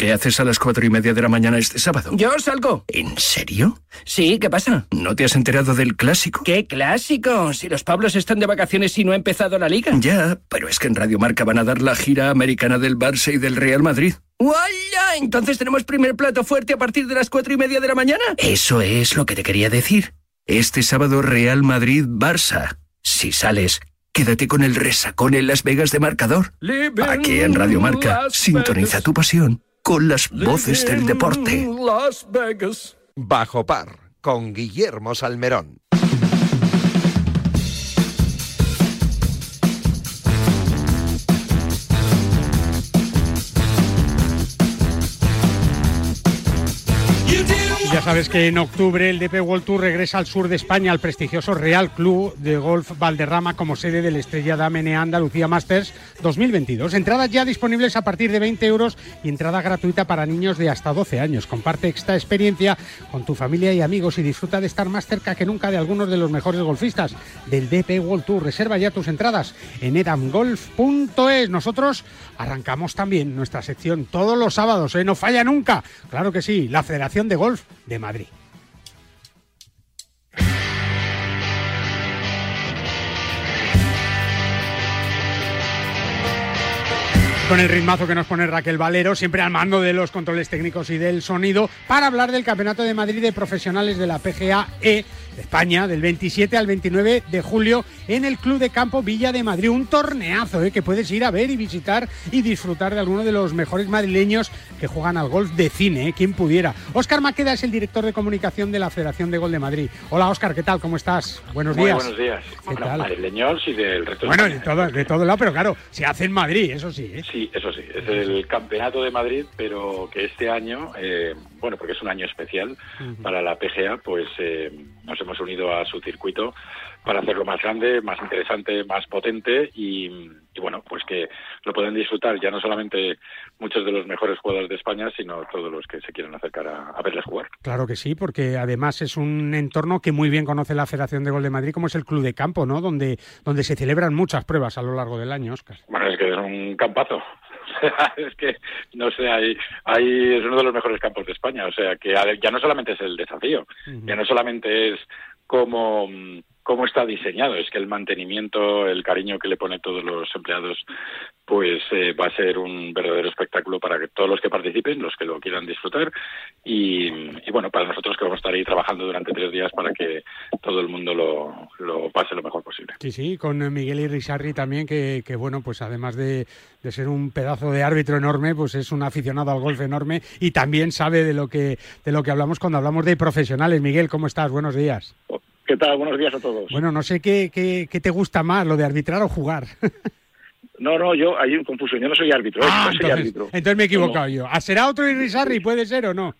¿Qué haces a las cuatro y media de la mañana este sábado? Yo salgo. ¿En serio? Sí, ¿qué pasa? ¿No te has enterado del clásico? ¿Qué clásico? Si los Pablos están de vacaciones y no ha empezado la liga. Ya, pero es que en Radio Marca van a dar la gira americana del Barça y del Real Madrid. ¡Vaya! ¿Entonces tenemos primer plato fuerte a partir de las cuatro y media de la mañana? Eso es lo que te quería decir. Este sábado Real Madrid-Barça. Si sales, quédate con el resacón en Las Vegas de marcador. Aquí en Radio Marca, sintoniza tu pasión con las voces del deporte. Las Vegas. Bajo par con Guillermo Salmerón. Sabes que en octubre el DP World Tour regresa al sur de España al prestigioso Real Club de Golf Valderrama como sede del Estrella Damm Andalucía Masters 2022. Entradas ya disponibles a partir de 20 euros y entrada gratuita para niños de hasta 12 años. Comparte esta experiencia con tu familia y amigos y disfruta de estar más cerca que nunca de algunos de los mejores golfistas del DP World Tour. Reserva ya tus entradas en edamgolf.es. Nosotros arrancamos también nuestra sección todos los sábados, ¿eh? no falla nunca. Claro que sí, la Federación de Golf de Madrid. Con el ritmazo que nos pone Raquel Valero, siempre al mando de los controles técnicos y del sonido, para hablar del Campeonato de Madrid de Profesionales de la PGA E de España, del 27 al 29 de julio, en el Club de Campo Villa de Madrid. Un torneazo ¿eh? que puedes ir a ver y visitar y disfrutar de alguno de los mejores madrileños que juegan al golf de cine, ¿eh? quien pudiera. Óscar Maqueda es el director de comunicación de la Federación de Gol de Madrid. Hola Óscar, ¿qué tal? ¿Cómo estás? Buenos Muy días. buenos días. ¿Qué Bueno, tal? madrileños y del resto Bueno, de todo, de todo lado, pero claro, se hace en Madrid, eso sí. ¿eh? Sí, eso sí, es el campeonato de Madrid, pero que este año, eh, bueno, porque es un año especial para la PGA, pues eh, nos hemos unido a su circuito para hacerlo más grande, más interesante, más potente y, bueno, pues que lo pueden disfrutar ya no solamente muchos de los mejores jugadores de España, sino todos los que se quieran acercar a, verles jugar. Claro que sí, porque además es un entorno que muy bien conoce la Federación de Gol de Madrid, como es el Club de Campo, ¿no? Donde, donde se celebran muchas pruebas a lo largo del año, Oscar. Bueno, es que es un campazo. es que, no sé, ahí, ahí es uno de los mejores campos de España. O sea, que ya no solamente es el desafío, ya no solamente es como cómo está diseñado. Es que el mantenimiento, el cariño que le pone todos los empleados, pues eh, va a ser un verdadero espectáculo para que todos los que participen, los que lo quieran disfrutar. Y, bueno, para nosotros que vamos a estar ahí trabajando durante tres días para que todo el mundo lo, lo pase lo mejor posible. Sí, sí, con Miguel Irizarri también, que, que bueno, pues además de, de ser un pedazo de árbitro enorme, pues es un aficionado al golf enorme y también sabe de lo que, de lo que hablamos cuando hablamos de profesionales. Miguel, ¿cómo estás? Buenos días. ¿Qué tal? Buenos días a todos. Bueno, no sé qué, qué, qué te gusta más, lo de arbitrar o jugar. No, no, yo hay un confusión. Yo no soy árbitro. Ah, soy entonces, árbitro. entonces me he equivocado yo. ¿A será otro Irizarri? ¿Puede ser o no?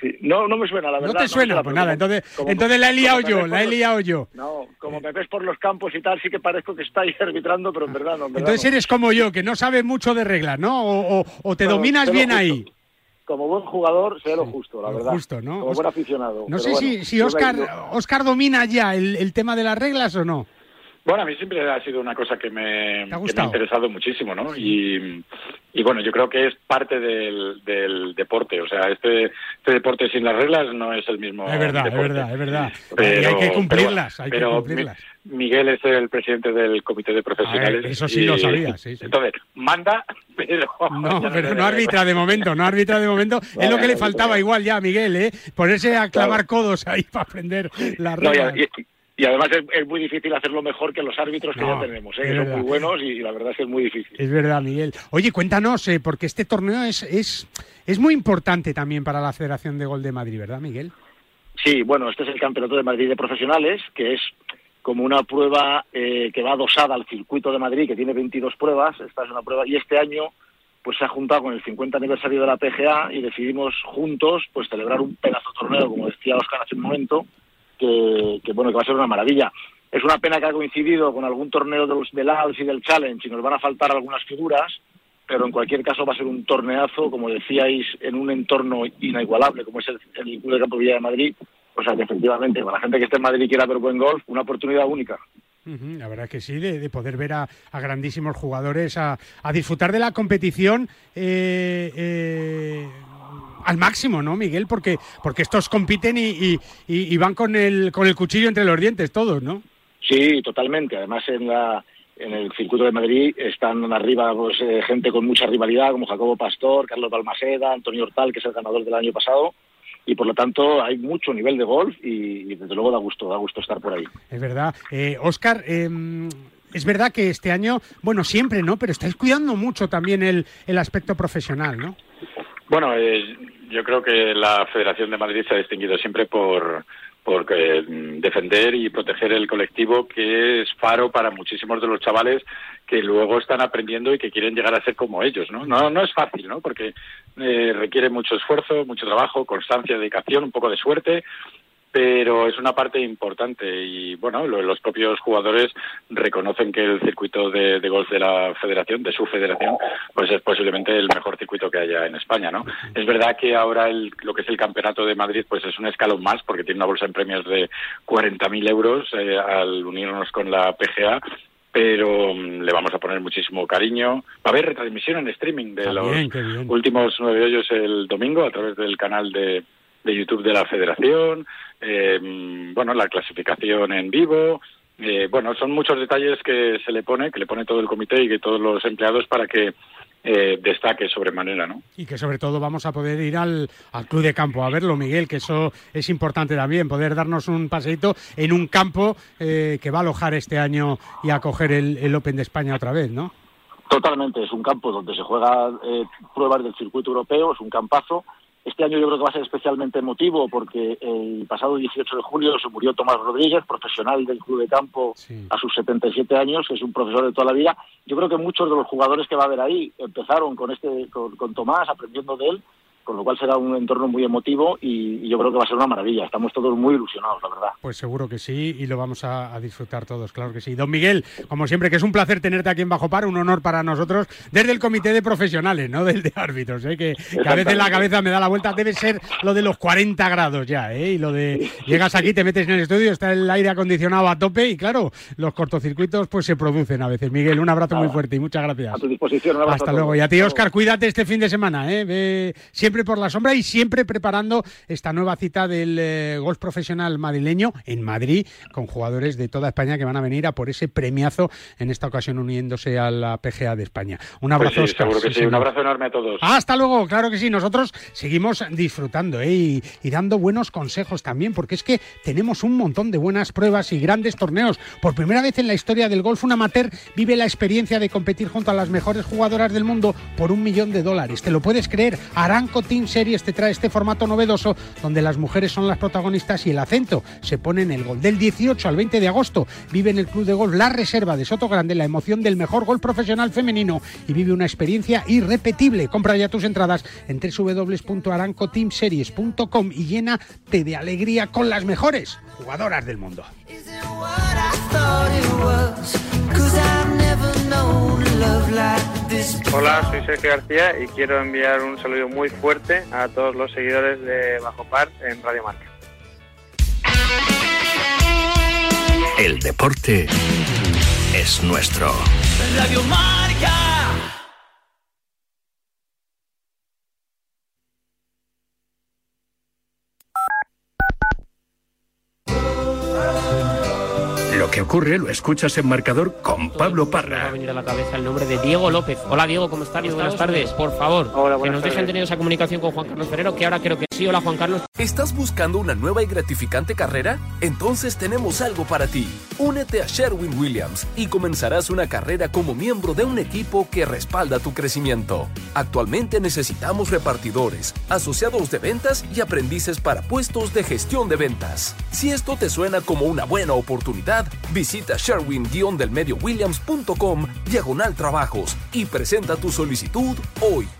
Sí. No, no me suena, la verdad. ¿No te suena? No pues nada, entonces, entonces la he liado yo, la he liado yo. No, como me ves por los campos y tal, sí que parezco que estáis arbitrando, pero en verdad no. En verdad entonces no. eres como yo, que no sabes mucho de reglas, ¿no? O, o, o te dominas bien justo. ahí. Como buen jugador, sé lo justo, la Lo verdad. justo, ¿no? Como buen aficionado. No sé bueno, si, si Oscar, Oscar domina ya el, el tema de las reglas o no. Bueno, a mí siempre ha sido una cosa que me, que me ha interesado muchísimo, ¿no? Y, y bueno, yo creo que es parte del, del deporte. O sea, este, este deporte sin las reglas no es el mismo. Es verdad, es verdad, es verdad. Pero- y hay que cumplirlas, hay que cumplirlas. Mi- Miguel es el presidente del comité de profesionales. Eso sí y- lo sabía, sí, sí. Entonces, manda, pero... No, ya pero no arbitra de momento, no arbitra de momento. es lo que le faltaba igual ya a Miguel, ¿eh? Ponerse a clavar codos ahí para aprender las No, reglas. y- y además es, es muy difícil hacerlo mejor que los árbitros que No, ya tenemos, ¿eh? que son muy buenos y, la verdad es que es muy difícil. Es verdad, Miguel. Oye, cuéntanos, eh, porque este torneo es, es, es muy importante también para la Federación de Gol de Madrid, ¿verdad, Miguel? Sí, bueno, este es el Campeonato de Madrid de Profesionales, que es como una prueba eh, que va adosada al circuito de Madrid, que tiene 22 pruebas. Esta es una prueba y este año pues se ha juntado con el 50 aniversario de la PGA y decidimos juntos pues celebrar un pedazo de torneo, como decía Oscar hace un momento, que, bueno que va a ser una maravilla. Es una pena que ha coincidido con algún torneo de los del ALS y del Challenge y nos van a faltar algunas figuras, pero en cualquier caso va a ser un torneazo, como decíais, en un entorno inigualable como es el, Club de Campo Villa de Madrid. O sea que efectivamente, para la gente que esté en Madrid y quiera ver buen golf, una oportunidad única. La verdad que sí, de, de poder ver a, grandísimos jugadores, a, a disfrutar de la competición eh, eh, al máximo, ¿no, Miguel? Porque, porque estos compiten y, y- van con el, con el cuchillo entre los dientes todos, ¿no? Sí, totalmente. Además, en la en el circuito de Madrid están arriba pues, eh, gente con mucha rivalidad, como Jacobo Pastor, Carlos Balmaseda, Antonio Hortal, que es el ganador del año pasado. Y por lo tanto hay mucho nivel de golf y, y desde luego da gusto, da gusto estar por ahí. Es verdad. Eh, Oscar, eh, es verdad que este año, bueno, siempre, ¿no? Pero estáis cuidando mucho también el, el aspecto profesional, ¿no? Bueno, eh, yo creo que la Federación de Madrid se ha distinguido siempre por por eh, defender y proteger el colectivo que es faro para muchísimos de los chavales que luego están aprendiendo y que quieren llegar a ser como ellos, ¿no? No, no es fácil, ¿no? Porque eh, requiere mucho esfuerzo, mucho trabajo, constancia, dedicación, un poco de suerte, pero es una parte importante y bueno, lo- los propios jugadores reconocen que el circuito de, de golf de la federación, de su federación, pues es posiblemente el mejor circuito que haya en España, ¿no? Es verdad que ahora el- lo que es el campeonato de Madrid pues es un escalón más porque tiene una bolsa en premios de 40.000 euros eh, al unirnos con la PGA pero mm, le vamos a poner muchísimo cariño. Va a haber retransmisión en streaming de los bien, qué bien. últimos nueve hoyos el domingo a través del canal de, de YouTube de la Federación, eh, bueno, la clasificación en vivo, eh, bueno, son muchos detalles que se le pone, que le pone todo el comité y que todos los empleados para que eh, destaque sobremanera, ¿no? Y que sobre todo vamos a poder ir al, al club de campo a verlo, Miguel, que eso es importante también, poder darnos un paseíto en un campo eh, que va a alojar este año y a acoger el, el Open de España otra vez, ¿no? Totalmente, es un campo donde se juega eh, pruebas del circuito europeo, es un campazo. Este año yo creo que va a ser especialmente emotivo porque el pasado 18 de julio se murió Tomás Rodríguez, profesional del club de campo a sus 77 años, que es un profesor de toda la vida. Yo creo que muchos de los jugadores que va a haber ahí empezaron con este con, con Tomás, aprendiendo de él, con lo cual será un entorno muy emotivo y, yo creo que va a ser una maravilla. Estamos todos muy ilusionados, la verdad. Pues seguro que sí y lo vamos a, disfrutar todos, claro que sí. Don Miguel, como siempre, que es un placer tenerte aquí en Bajo Par, un honor para nosotros desde el comité de profesionales, no del de árbitros, ¿eh? que, a veces la cabeza me da la vuelta, debe ser lo de los 40 grados ya, ¿eh? y lo de llegas aquí, te metes en el estudio, está el aire acondicionado a tope y claro, los cortocircuitos pues se producen a veces. Miguel, un abrazo muy fuerte y muchas gracias. A tu disposición, Hasta luego. Y a ti, Oscar, cuídate este fin de semana, ¿eh? Ve siempre por la sombra y siempre preparando esta nueva cita del eh, golf profesional madrileño en Madrid con jugadores de toda España que van a venir a por ese premiazo en esta ocasión uniéndose a la PGA de España. Un abrazo, pues Seguro que sí, un abrazo enorme a todos. Hasta luego, claro que sí. Nosotros seguimos disfrutando ¿eh? y, y dando buenos consejos también, porque es que tenemos un montón de buenas pruebas y grandes torneos. Por primera vez en la historia del golf, un amateur vive la experiencia de competir junto a las mejores jugadoras del mundo por un millón de dólares. ¿Te lo puedes creer? Aranco Team Series te trae este formato novedoso donde las mujeres son las protagonistas y el acento se pone en el gol. Del 18 al 20 de agosto vive en el Club de Golf La Reserva de Soto Grande la emoción del mejor golf profesional femenino y vive una experiencia irrepetible. Compra ya tus entradas en www.arancoteamseries.com y llénate de alegría con las mejores jugadoras del mundo. Hola, soy Sergio García y quiero enviar un saludo muy fuerte a todos los seguidores de Bajo Par en Radio Marca. El deporte es nuestro. Radio Marca. Lo que ocurre lo escuchas en marcador con Pablo Parra. Me ha venido a la cabeza el nombre de Diego López. Hola Diego, ¿cómo estás? Buenas tardes. Por favor, que nos dejen tener esa comunicación con Juan Carlos Ferrero, que ahora creo que sí. Hola Juan Carlos. ¿Estás buscando una nueva y gratificante carrera? Entonces tenemos algo para ti. Únete a Sherwin Williams y comenzarás una carrera como miembro de un equipo que respalda tu crecimiento. Actualmente necesitamos repartidores, asociados de ventas y aprendices para puestos de gestión de ventas. Si esto te suena como una buena oportunidad, visita sherwin-delmediowilliams.com diagonal trabajos y presenta tu solicitud hoy.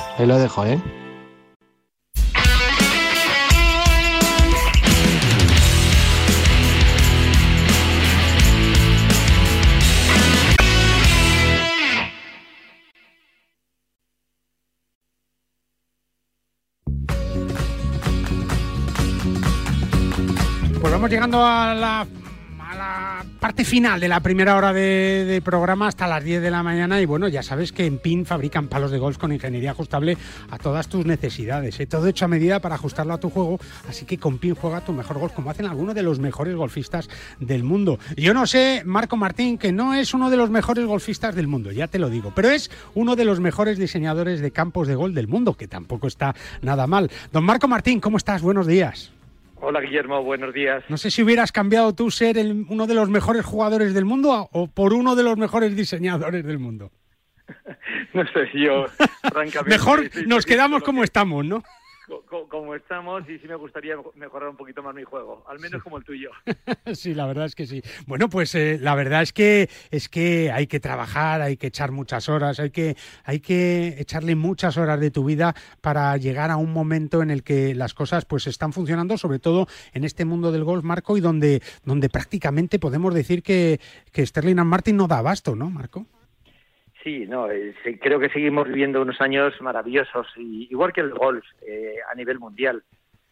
ahí lo dejo, ¿eh? Pues vamos llegando a la parte final de la primera hora de, programa hasta las 10 de la mañana y bueno, ya sabes que en PIN fabrican palos de golf con ingeniería ajustable a todas tus necesidades, ¿eh? todo hecho a medida para ajustarlo a tu juego, así que con PIN juega tu mejor golf como hacen algunos de los mejores golfistas del mundo. Yo no sé, Marco Martín, que no es uno de los mejores golfistas del mundo, ya te lo digo, pero es uno de los mejores diseñadores de campos de golf del mundo, que tampoco está nada mal. Don Marco Martín, ¿cómo estás? Buenos días. Hola Guillermo, buenos días. No sé si hubieras cambiado tú ser uno de los mejores jugadores del mundo o por uno de los mejores diseñadores del mundo. no sé, yo francamente... Mejor nos quedamos como estamos, ¿no? Como estamos y sí me gustaría mejorar un poquito más mi juego, al menos como el tuyo. sí, la verdad es que sí. Bueno, pues eh, la verdad es que es que hay que trabajar, hay que echar muchas horas, hay que hay que echarle muchas horas de tu vida para llegar a un momento en el que las cosas pues están funcionando, sobre todo en este mundo del golf, Marco, y donde donde prácticamente podemos decir que que Sterling and Martin no da abasto, ¿no, Marco? Sí, no, eh, creo que seguimos viviendo unos años maravillosos, igual que el golf eh, a nivel mundial.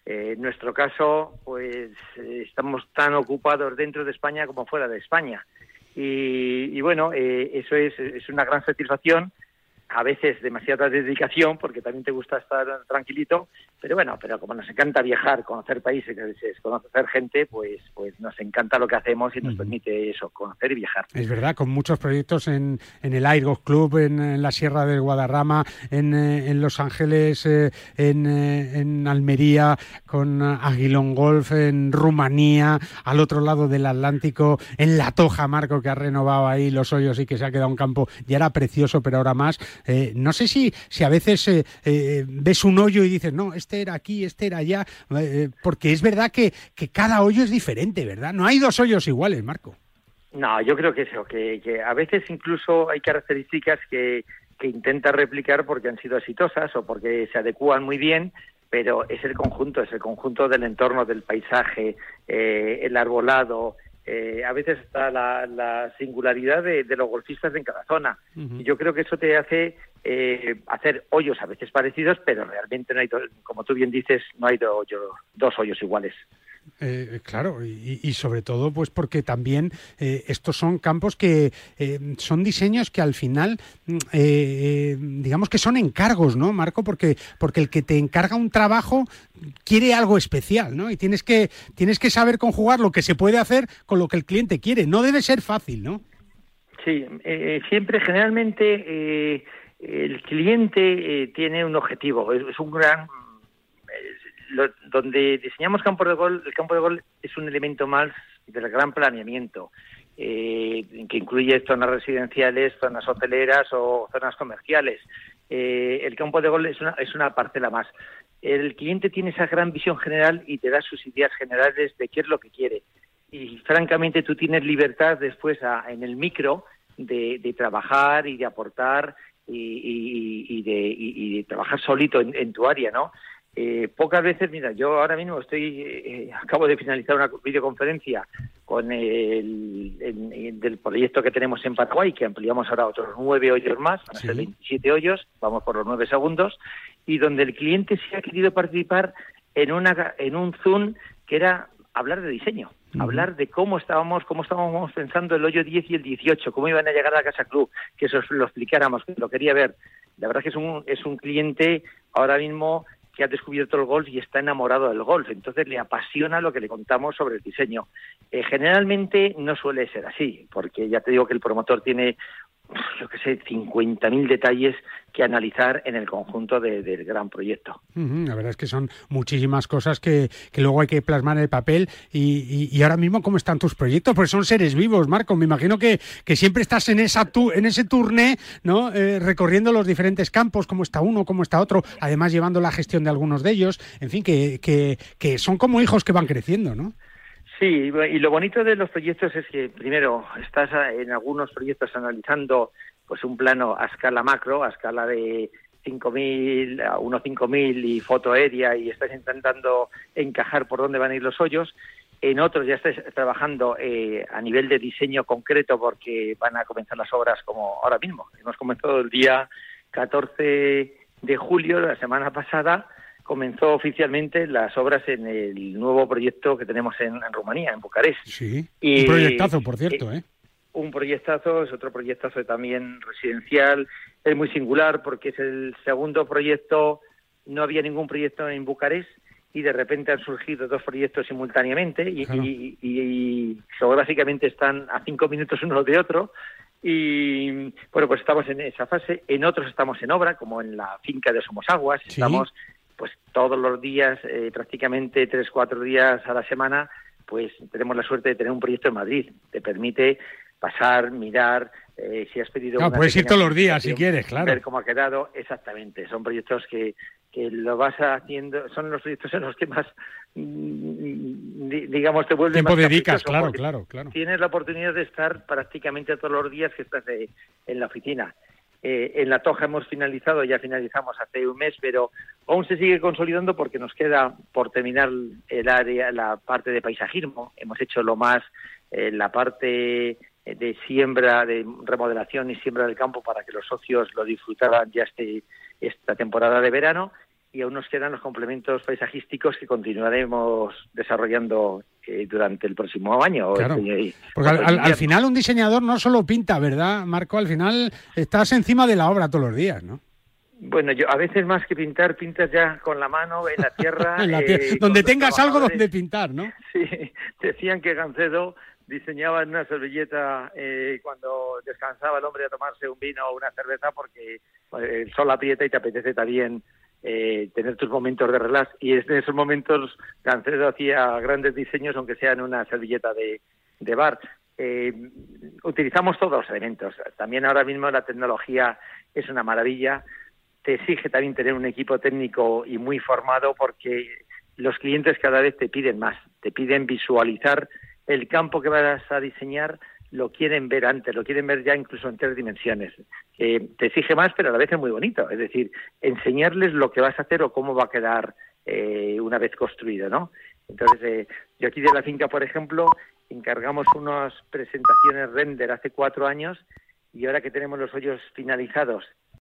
Eh, en nuestro caso, pues estamos tan ocupados dentro de España como fuera de España. Y, y bueno, eso es, es una gran satisfacción a veces demasiada dedicación porque también te gusta estar tranquilito, pero bueno, pero como nos encanta viajar, conocer países, conocer gente, pues pues nos encanta lo que hacemos y nos permite eso, conocer y viajar. Es verdad, con muchos proyectos en, en el Airgos Club, en, la Sierra del Guadarrama, en, eh, en Los Ángeles, eh, en, eh, en Almería, con Aguilón Golf, en Rumanía, al otro lado del Atlántico, en La Toja, Marco, que ha renovado ahí los hoyos y que se ha quedado un campo, ya era precioso, pero ahora más eh, no sé si, si a veces eh, eh, ves un hoyo y dices, no, este era aquí, este era allá, porque es verdad que, que cada hoyo es diferente, ¿verdad? No hay dos hoyos iguales, Marco. No, yo creo que eso, que, que a veces incluso hay características que, que intenta replicar porque han sido exitosas o porque se adecúan muy bien, pero es el conjunto, es el conjunto del entorno, del paisaje, el arbolado, eh, a veces está la, singularidad de, los golfistas en cada zona. Y yo creo que eso te hace eh, hacer hoyos a veces parecidos, pero realmente no hay, como tú bien dices, no hay dos hoyos iguales. Eh, claro, y, sobre todo, pues porque también eh, estos son campos que eh, son diseños que al final, mm, digamos que son encargos, ¿no, Marco? Porque, porque el que te encarga un trabajo quiere algo especial, ¿no? Y tienes que, tienes que saber conjugar lo que se puede hacer con lo que el cliente quiere. No debe ser fácil, ¿no? Sí, siempre, generalmente, el cliente tiene un objetivo, es un gran donde diseñamos campos de gol, el campo de gol es un elemento más del gran planeamiento, eh, que incluye zonas residenciales, zonas hoteleras o zonas comerciales. Eh, el campo de gol es una, es una parcela más. El cliente tiene esa gran visión general y te da sus ideas generales de qué es lo que quiere. Y francamente tú tienes libertad después en el micro de, trabajar y de aportar y, de, trabajar solito en, en, tu área, ¿no? Eh, pocas veces, mira, yo ahora mismo estoy, eh, acabo de finalizar una videoconferencia con el, del proyecto que tenemos en Paraguay, que ampliamos ahora otros nueve hoyos más, van a ser 27 hoyos, vamos por los nueve segundos, y donde el cliente se ha querido participar en, una, en un Zoom que era hablar de diseño, hablar de cómo estábamos, cómo estábamos pensando el hoyo 10 y el 18, cómo iban a llegar a la Casa Club, que eso lo explicáramos, que lo quería ver. La verdad que es un, es un cliente ahora mismo que ha descubierto el golf y está enamorado del golf, entonces le apasiona lo que le contamos sobre el diseño. Eh, generalmente no suele ser así, porque ya te digo que el promotor tiene yo qué sé, 50.000 detalles que analizar en el conjunto del gran proyecto. la verdad es que son muchísimas cosas que, luego hay que plasmar en el papel. Y, ahora mismo, ¿cómo están tus proyectos? Pues son seres vivos, Marco. Me imagino que, que siempre estás en, esa en ese turné, ¿no? Eh, recorriendo los diferentes campos, cómo está uno, cómo está otro, además llevando la gestión de algunos de ellos. En fin, que, que, que son como hijos que van creciendo, ¿no? Sí, y lo bonito de los proyectos es que, primero, estás en algunos proyectos analizando pues un plano a escala macro, a escala de 5.000, a 1.5.000 y foto aérea y estás intentando encajar por dónde van a ir los hoyos. En otros ya estás trabajando eh, a nivel de diseño concreto porque van a comenzar las obras como ahora mismo. Hemos comenzado el día 14 de julio, la semana pasada, comenzó oficialmente las obras en el nuevo proyecto que tenemos en, Rumanía, en Bucarest. Sí, un proyectazo, por cierto, ¿eh? Un proyectazo, es otro proyectazo también residencial, es muy singular porque es el segundo proyecto, no había ningún proyecto en Bucarest y de repente han surgido dos proyectos simultáneamente y, y, geográficamente están a cinco minutos uno de otro. Y bueno pues estamos en esa fase. En otros estamos en obra como en la finca de Somosaguas estamos pues todos los días, eh, prácticamente tres, cuatro días a la semana, pues tenemos la suerte de tener un proyecto en Madrid. Te permite pasar, mirar, eh, si has pedido... No, puedes ir todos los días si quieres, claro. Ver cómo ha quedado, exactamente. Son proyectos que, que lo vas haciendo, son los proyectos en los que más, mm, digamos, te vuelven Tiempo dedicas, claro, claro, claro. Tienes la oportunidad de estar prácticamente todos los días que estás en la oficina. Eh, en La Toja hemos finalizado, ya finalizamos hace un mes, pero aún se sigue consolidando porque nos queda por terminar el área, la parte de paisajismo. Hemos hecho lo más, eh, la parte eh, de siembra, de remodelación y siembra del campo para que los socios lo disfrutaran ya este, esta temporada de verano y aún nos quedan los complementos paisajísticos que continuaremos desarrollando eh, durante el próximo año. Este, Porque al, final un diseñador no solo pinta, ¿verdad, Marco? Al final estás encima de la obra todos los días, ¿no? Bueno, yo a veces más que pintar, pintas ya con la mano en la tierra. Eh, donde tengas algo donde pintar, ¿no? Sí, decían que Gancedo diseñaba en una servilleta eh, cuando descansaba el hombre a tomarse un vino o una cerveza porque el sol aprieta y te apetece también eh, tener tus momentos de relax. Y en esos momentos Gancedo hacía grandes diseños, aunque sea en una servilleta de, de bar. Eh, utilizamos todos los elementos. También ahora mismo la tecnología es una maravilla. Te exige también tener un equipo técnico y muy formado porque los clientes cada vez te piden más, te piden visualizar el campo que vas a diseñar lo quieren ver antes, lo quieren ver ya incluso en tres dimensiones. te exige más, pero a la vez es muy bonito. Es decir, enseñarles lo que vas a hacer o cómo va a quedar eh, una vez construido, ¿no? Entonces, eh, yo aquí de la finca, por ejemplo, encargamos unas presentaciones render hace cuatro años y ahora que tenemos los hoyos finalizados